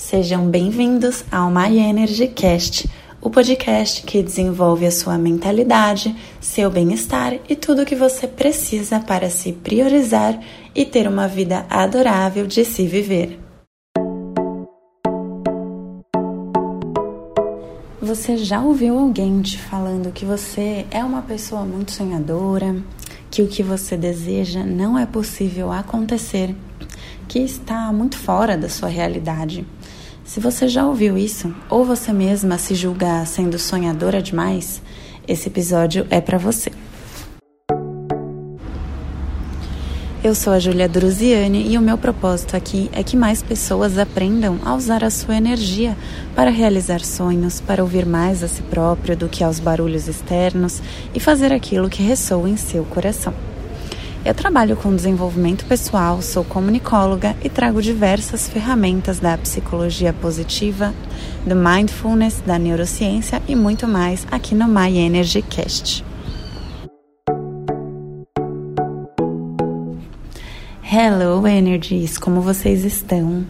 Sejam bem-vindos ao My Energy Cast, o podcast que desenvolve a sua mentalidade, seu bem-estar e tudo o que você precisa para se priorizar e ter uma vida adorável de se viver. Você já ouviu alguém te falando que você é uma pessoa muito sonhadora, que o que você deseja não é possível acontecer, que está muito fora da sua realidade? Se você já ouviu isso, ou você mesma se julga sendo sonhadora demais, esse episódio é para você. Eu sou a Julia Druziani e o meu propósito aqui é que mais pessoas aprendam a usar a sua energia para realizar sonhos, para ouvir mais a si próprio do que aos barulhos externos e fazer aquilo que ressoa em seu coração. Eu trabalho com desenvolvimento pessoal, sou comunicóloga e trago diversas ferramentas da psicologia positiva, do mindfulness, da neurociência e muito mais aqui no My Energy Cast. Hello Energies, como vocês estão?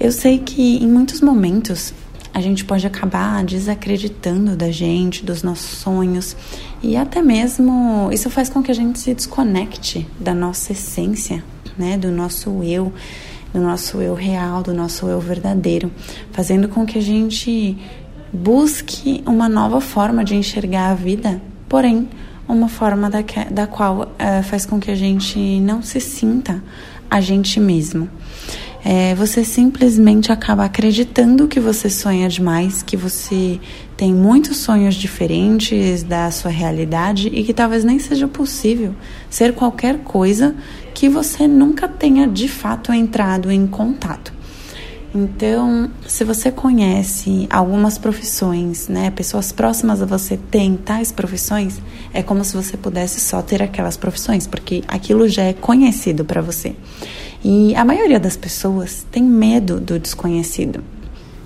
Eu sei que em muitos momentos a gente pode acabar desacreditando da gente, dos nossos sonhos. E até mesmo isso faz com que a gente se desconecte da nossa essência, né, do nosso eu, do nosso eu real, do nosso eu verdadeiro, fazendo com que a gente busque uma nova forma de enxergar a vida, porém uma forma da, que, da qual uh, faz com que a gente não se sinta a gente mesmo é, você simplesmente acaba acreditando que você sonha demais, que você tem muitos sonhos diferentes da sua realidade e que talvez nem seja possível ser qualquer coisa que você nunca tenha de fato entrado em contato. Então, se você conhece algumas profissões, né, pessoas próximas a você têm tais profissões, é como se você pudesse só ter aquelas profissões, porque aquilo já é conhecido para você. E a maioria das pessoas tem medo do desconhecido.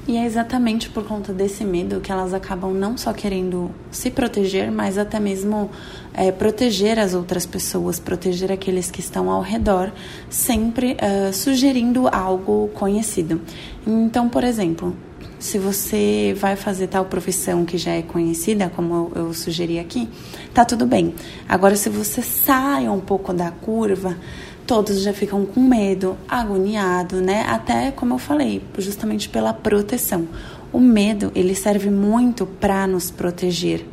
E é exatamente por conta desse medo que elas acabam não só querendo se proteger, mas até mesmo é, proteger as outras pessoas, proteger aqueles que estão ao redor, sempre uh, sugerindo algo conhecido. Então, por exemplo, se você vai fazer tal profissão que já é conhecida, como eu, eu sugeri aqui, tá tudo bem. Agora, se você sai um pouco da curva, todos já ficam com medo, agoniado, né? Até como eu falei, justamente pela proteção. O medo, ele serve muito para nos proteger.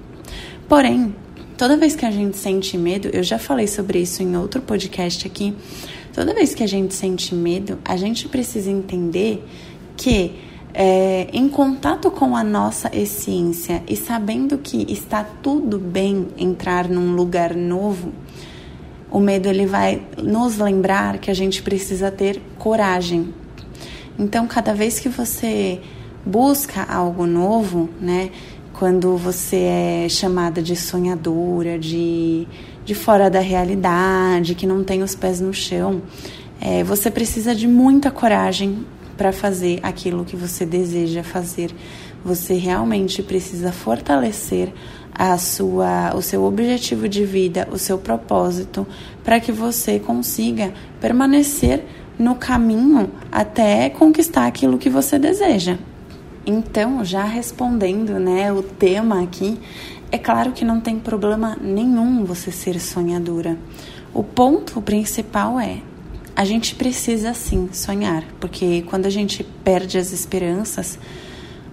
Porém, toda vez que a gente sente medo, eu já falei sobre isso em outro podcast aqui. Toda vez que a gente sente medo, a gente precisa entender que é, em contato com a nossa essência e sabendo que está tudo bem entrar num lugar novo, o medo ele vai nos lembrar que a gente precisa ter coragem. Então, cada vez que você busca algo novo, né, quando você é chamada de sonhadora, de, de fora da realidade, que não tem os pés no chão, é, você precisa de muita coragem para fazer aquilo que você deseja fazer. Você realmente precisa fortalecer a sua, o seu objetivo de vida, o seu propósito, para que você consiga permanecer no caminho até conquistar aquilo que você deseja. Então, já respondendo, né, o tema aqui, é claro que não tem problema nenhum você ser sonhadora. O ponto principal é a gente precisa sim sonhar, porque quando a gente perde as esperanças,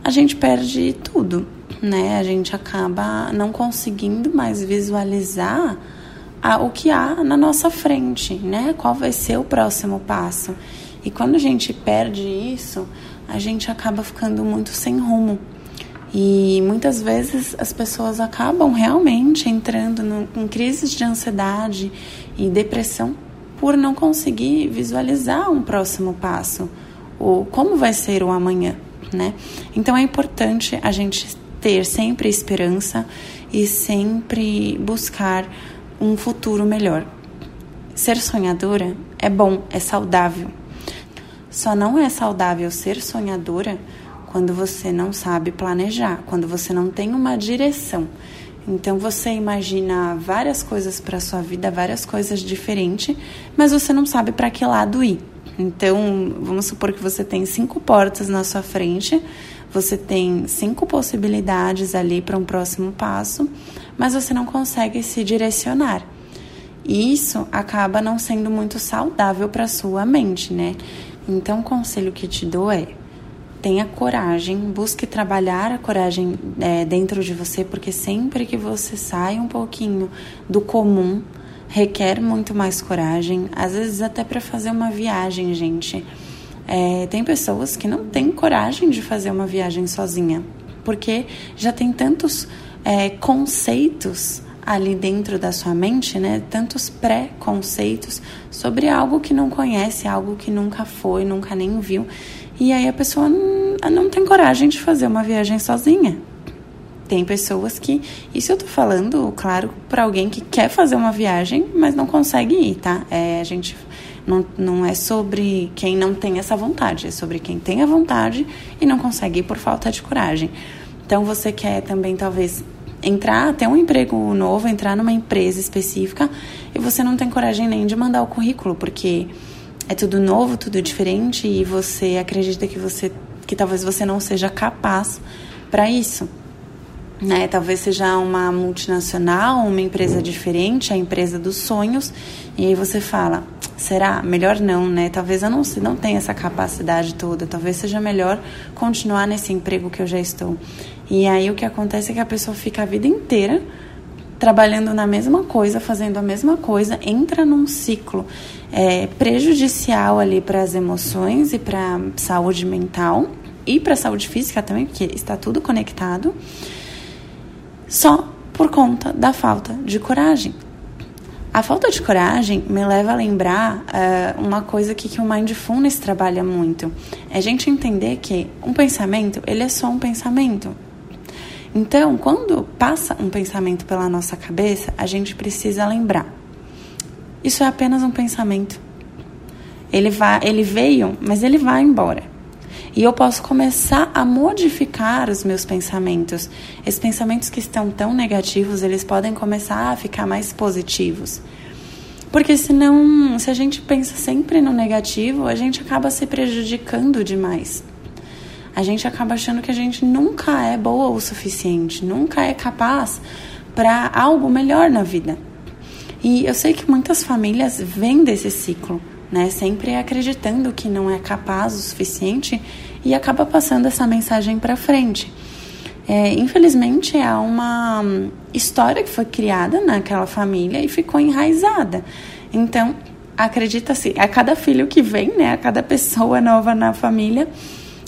a gente perde tudo né? A gente acaba não conseguindo mais visualizar a, o que há na nossa frente, né? Qual vai ser o próximo passo? E quando a gente perde isso, a gente acaba ficando muito sem rumo. E muitas vezes as pessoas acabam realmente entrando no, em crises de ansiedade e depressão por não conseguir visualizar um próximo passo, ou como vai ser o amanhã, né? Então é importante a gente ter sempre esperança e sempre buscar um futuro melhor. Ser sonhadora é bom, é saudável. Só não é saudável ser sonhadora quando você não sabe planejar, quando você não tem uma direção. Então você imagina várias coisas para sua vida, várias coisas diferentes, mas você não sabe para que lado ir. Então, vamos supor que você tem cinco portas na sua frente, você tem cinco possibilidades ali para um próximo passo, mas você não consegue se direcionar. E isso acaba não sendo muito saudável para sua mente, né? Então, o conselho que te dou é: tenha coragem, busque trabalhar a coragem é, dentro de você, porque sempre que você sai um pouquinho do comum, requer muito mais coragem, às vezes até para fazer uma viagem, gente. É, tem pessoas que não têm coragem de fazer uma viagem sozinha, porque já tem tantos é, conceitos ali dentro da sua mente, né? Tantos pré-conceitos sobre algo que não conhece, algo que nunca foi, nunca nem viu. E aí a pessoa não, não tem coragem de fazer uma viagem sozinha. Tem pessoas que. Isso eu tô falando, claro, para alguém que quer fazer uma viagem, mas não consegue ir, tá? É, a gente. Não, não é sobre quem não tem essa vontade, é sobre quem tem a vontade e não consegue ir por falta de coragem. Então você quer também, talvez, entrar, ter um emprego novo, entrar numa empresa específica e você não tem coragem nem de mandar o currículo, porque é tudo novo, tudo diferente e você acredita que você que talvez você não seja capaz para isso. Né? Talvez seja uma multinacional, uma empresa diferente, a empresa dos sonhos, e aí você fala: será? Melhor não, né? Talvez eu não, não tenha essa capacidade toda, talvez seja melhor continuar nesse emprego que eu já estou. E aí o que acontece é que a pessoa fica a vida inteira trabalhando na mesma coisa, fazendo a mesma coisa, entra num ciclo é, prejudicial ali para as emoções e para saúde mental e para saúde física também, porque está tudo conectado, só por conta da falta de coragem. A falta de coragem me leva a lembrar uh, uma coisa que, que o Mindfulness trabalha muito. É a gente entender que um pensamento, ele é só um pensamento. Então, quando passa um pensamento pela nossa cabeça, a gente precisa lembrar. Isso é apenas um pensamento. Ele, vai, ele veio, mas ele vai embora. E eu posso começar a modificar os meus pensamentos. Esses pensamentos que estão tão negativos, eles podem começar a ficar mais positivos. Porque senão, se a gente pensa sempre no negativo, a gente acaba se prejudicando demais. A gente acaba achando que a gente nunca é boa o suficiente, nunca é capaz para algo melhor na vida. E eu sei que muitas famílias vêm desse ciclo né? Sempre acreditando que não é capaz o suficiente e acaba passando essa mensagem para frente. É, infelizmente, há uma história que foi criada naquela família e ficou enraizada. Então, acredita-se, a cada filho que vem, né, a cada pessoa nova na família,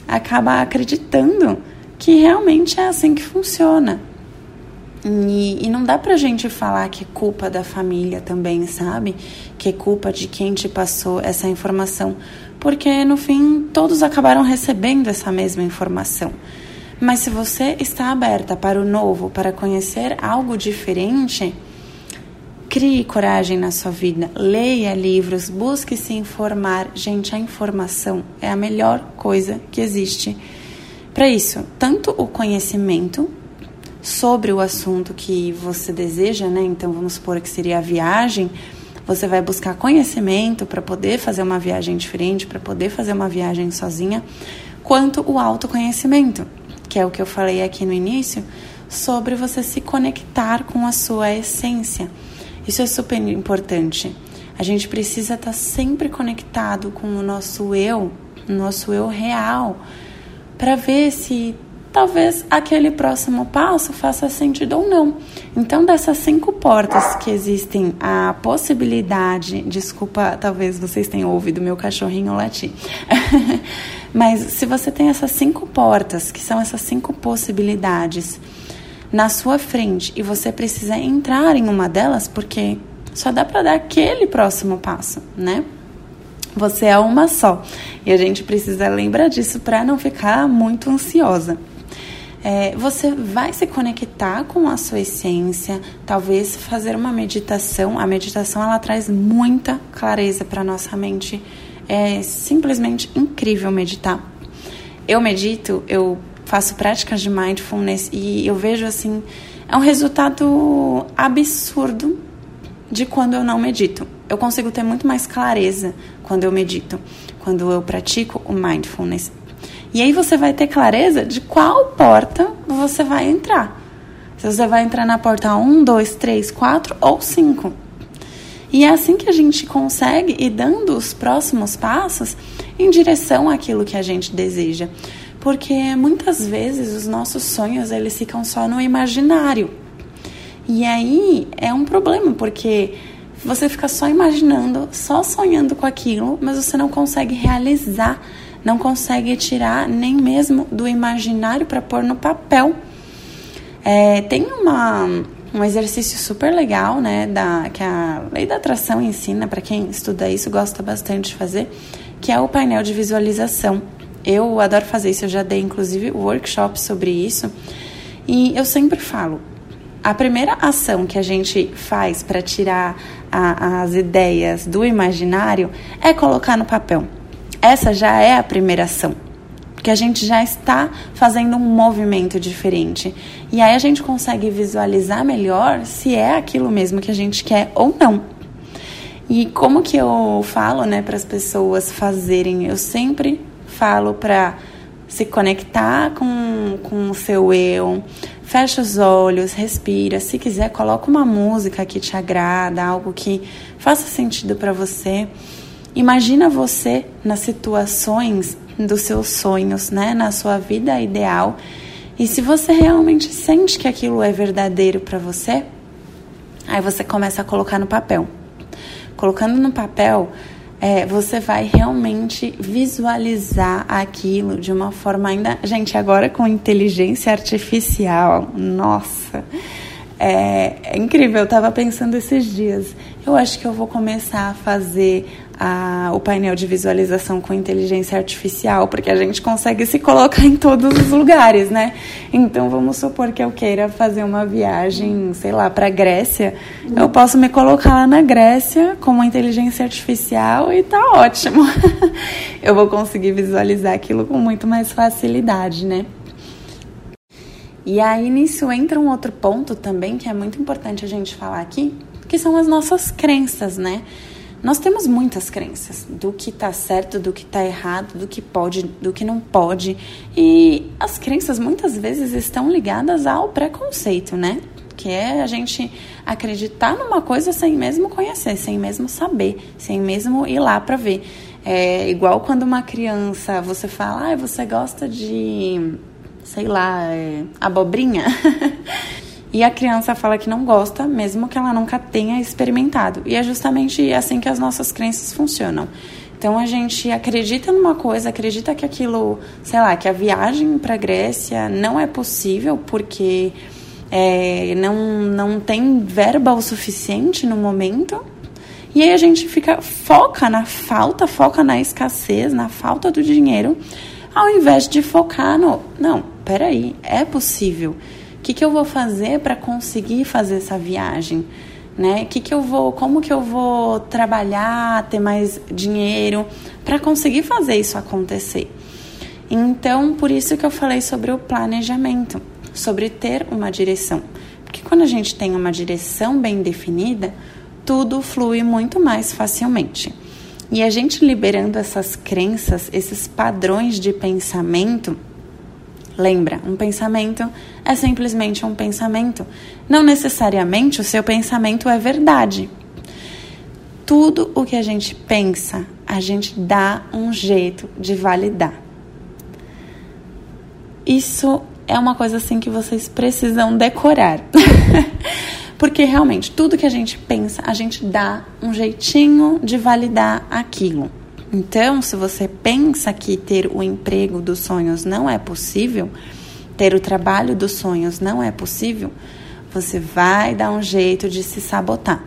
acaba acreditando que realmente é assim que funciona. E, e, não dá pra gente falar que é culpa da família também, sabe? Que é culpa de quem te passou essa informação. Porque no fim todos acabaram recebendo essa mesma informação. Mas se você está aberta para o novo, para conhecer algo diferente, crie coragem na sua vida, leia livros, busque se informar. Gente, a informação é a melhor coisa que existe. Para isso, tanto o conhecimento sobre o assunto que você deseja, né? Então vamos supor que seria a viagem. Você vai buscar conhecimento para poder fazer uma viagem diferente, para poder fazer uma viagem sozinha, quanto o autoconhecimento, que é o que eu falei aqui no início, sobre você se conectar com a sua essência. Isso é super importante. A gente precisa estar tá sempre conectado com o nosso eu, o nosso eu real, para ver se talvez aquele próximo passo faça sentido ou não. Então, dessas cinco portas que existem, a possibilidade, desculpa, talvez vocês tenham ouvido meu cachorrinho latir, mas se você tem essas cinco portas, que são essas cinco possibilidades na sua frente e você precisa entrar em uma delas, porque só dá para dar aquele próximo passo, né? Você é uma só. E a gente precisa lembrar disso para não ficar muito ansiosa é, você vai se conectar com a sua essência, talvez fazer uma meditação. A meditação ela traz muita clareza para nossa mente. É simplesmente incrível meditar. Eu medito, eu faço práticas de mindfulness e eu vejo assim, é um resultado absurdo de quando eu não medito. Eu consigo ter muito mais clareza quando eu medito, quando eu pratico o mindfulness. E aí você vai ter clareza de qual porta você vai entrar. Se você vai entrar na porta 1, 2, 3, 4 ou 5. E é assim que a gente consegue ir dando os próximos passos em direção àquilo que a gente deseja. Porque muitas vezes os nossos sonhos eles ficam só no imaginário. E aí é um problema, porque você fica só imaginando, só sonhando com aquilo, mas você não consegue realizar, não consegue tirar nem mesmo do imaginário para pôr no papel. É, tem uma, um exercício super legal, né, da, que a lei da atração ensina, para quem estuda isso, gosta bastante de fazer, que é o painel de visualização. Eu adoro fazer isso, eu já dei inclusive workshop sobre isso. E eu sempre falo, a primeira ação que a gente faz para tirar a, as ideias do imaginário é colocar no papel. Essa já é a primeira ação, porque a gente já está fazendo um movimento diferente. E aí a gente consegue visualizar melhor se é aquilo mesmo que a gente quer ou não. E como que eu falo, né, para as pessoas fazerem? Eu sempre falo para se conectar com, com o seu eu, fecha os olhos, respira. Se quiser, coloca uma música que te agrada, algo que faça sentido para você. Imagina você nas situações dos seus sonhos, né, na sua vida ideal. E se você realmente sente que aquilo é verdadeiro para você, aí você começa a colocar no papel. Colocando no papel, é, você vai realmente visualizar aquilo de uma forma ainda. Gente, agora com inteligência artificial, nossa, é, é incrível. Eu estava pensando esses dias. Eu acho que eu vou começar a fazer a, o painel de visualização com inteligência artificial, porque a gente consegue se colocar em todos os lugares, né? Então vamos supor que eu queira fazer uma viagem, sei lá, para Grécia. Eu posso me colocar lá na Grécia com uma inteligência artificial e tá ótimo. eu vou conseguir visualizar aquilo com muito mais facilidade, né? E aí nisso entra um outro ponto também que é muito importante a gente falar aqui, que são as nossas crenças, né? Nós temos muitas crenças do que está certo, do que está errado, do que pode, do que não pode. E as crenças muitas vezes estão ligadas ao preconceito, né? Que é a gente acreditar numa coisa sem mesmo conhecer, sem mesmo saber, sem mesmo ir lá para ver. É igual quando uma criança, você fala, ah, você gosta de, sei lá, é, abobrinha. E a criança fala que não gosta, mesmo que ela nunca tenha experimentado. E é justamente assim que as nossas crenças funcionam. Então a gente acredita numa coisa, acredita que aquilo, sei lá, que a viagem para Grécia não é possível porque é, não, não tem verba o suficiente no momento. E aí a gente fica foca na falta, foca na escassez, na falta do dinheiro, ao invés de focar no não, peraí, é possível que, que eu vou fazer para conseguir fazer essa viagem? Né? Que que eu vou, como que eu vou trabalhar, ter mais dinheiro para conseguir fazer isso acontecer? Então, por isso que eu falei sobre o planejamento, sobre ter uma direção. Porque quando a gente tem uma direção bem definida, tudo flui muito mais facilmente. E a gente liberando essas crenças, esses padrões de pensamento, Lembra, um pensamento é simplesmente um pensamento. Não necessariamente o seu pensamento é verdade. Tudo o que a gente pensa, a gente dá um jeito de validar. Isso é uma coisa assim que vocês precisam decorar. Porque realmente, tudo que a gente pensa, a gente dá um jeitinho de validar aquilo. Então, se você pensa que ter o emprego dos sonhos não é possível, ter o trabalho dos sonhos não é possível, você vai dar um jeito de se sabotar.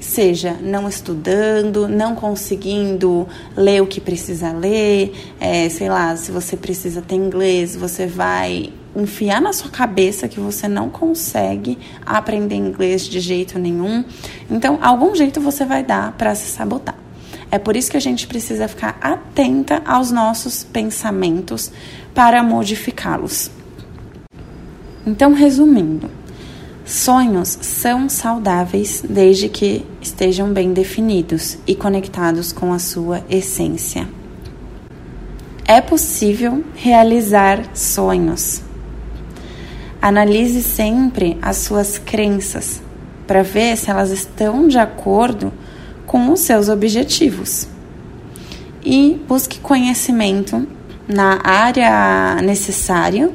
Seja não estudando, não conseguindo ler o que precisa ler, é, sei lá, se você precisa ter inglês, você vai enfiar na sua cabeça que você não consegue aprender inglês de jeito nenhum. Então, algum jeito você vai dar para se sabotar. É por isso que a gente precisa ficar atenta aos nossos pensamentos para modificá-los. Então, resumindo, Sonhos são saudáveis desde que estejam bem definidos e conectados com a sua essência. É possível realizar sonhos. Analise sempre as suas crenças para ver se elas estão de acordo com os seus objetivos. E busque conhecimento na área necessária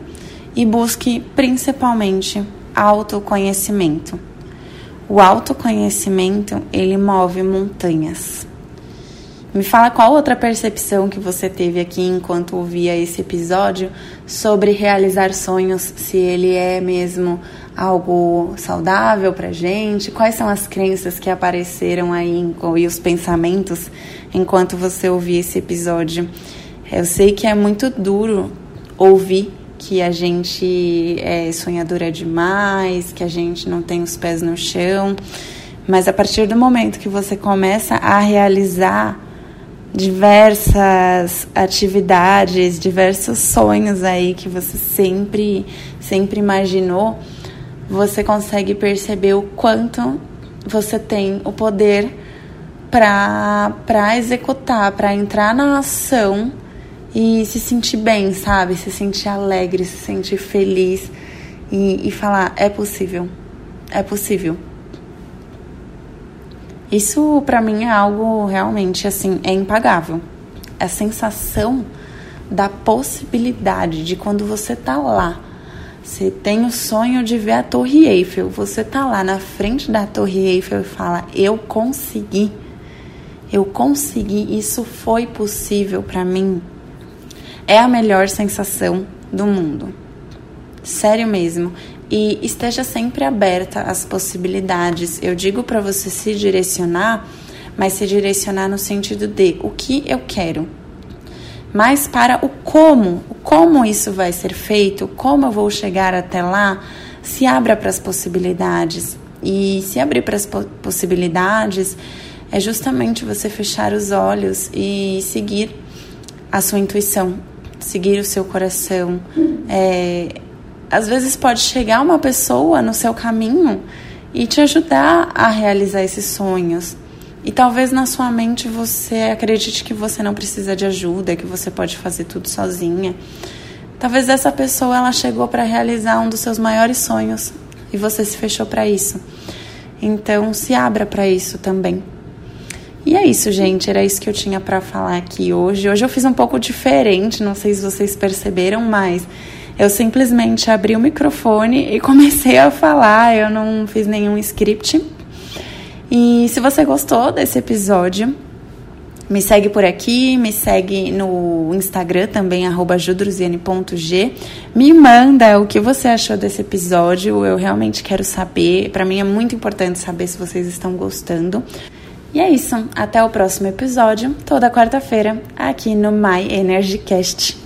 e busque principalmente autoconhecimento. O autoconhecimento, ele move montanhas. Me fala qual outra percepção que você teve aqui enquanto ouvia esse episódio sobre realizar sonhos, se ele é mesmo algo saudável pra gente, quais são as crenças que apareceram aí e os pensamentos enquanto você ouvia esse episódio. Eu sei que é muito duro ouvir que a gente é sonhadora demais, que a gente não tem os pés no chão. Mas a partir do momento que você começa a realizar diversas atividades, diversos sonhos aí que você sempre, sempre imaginou, você consegue perceber o quanto você tem o poder para executar, para entrar na ação e se sentir bem, sabe? Se sentir alegre, se sentir feliz e, e falar: é possível, é possível. Isso para mim é algo realmente assim, é impagável. A sensação da possibilidade de quando você tá lá, você tem o sonho de ver a Torre Eiffel, você tá lá na frente da Torre Eiffel e fala: "Eu consegui". Eu consegui, isso foi possível para mim é a melhor sensação do mundo. Sério mesmo. E esteja sempre aberta às possibilidades. Eu digo para você se direcionar, mas se direcionar no sentido de o que eu quero. Mas para o como, como isso vai ser feito, como eu vou chegar até lá, se abra para as possibilidades. E se abrir para as possibilidades é justamente você fechar os olhos e seguir a sua intuição, seguir o seu coração. É, às vezes pode chegar uma pessoa no seu caminho e te ajudar a realizar esses sonhos. E talvez na sua mente você acredite que você não precisa de ajuda, que você pode fazer tudo sozinha. Talvez essa pessoa ela chegou para realizar um dos seus maiores sonhos e você se fechou para isso. Então se abra para isso também. E é isso, gente. Era isso que eu tinha para falar aqui hoje. Hoje eu fiz um pouco diferente, não sei se vocês perceberam, mas eu simplesmente abri o microfone e comecei a falar. Eu não fiz nenhum script. E se você gostou desse episódio, me segue por aqui, me segue no Instagram também, judruziane.g. Me manda o que você achou desse episódio, eu realmente quero saber. Para mim é muito importante saber se vocês estão gostando. E é isso. Até o próximo episódio, toda quarta-feira, aqui no My Energy Cast.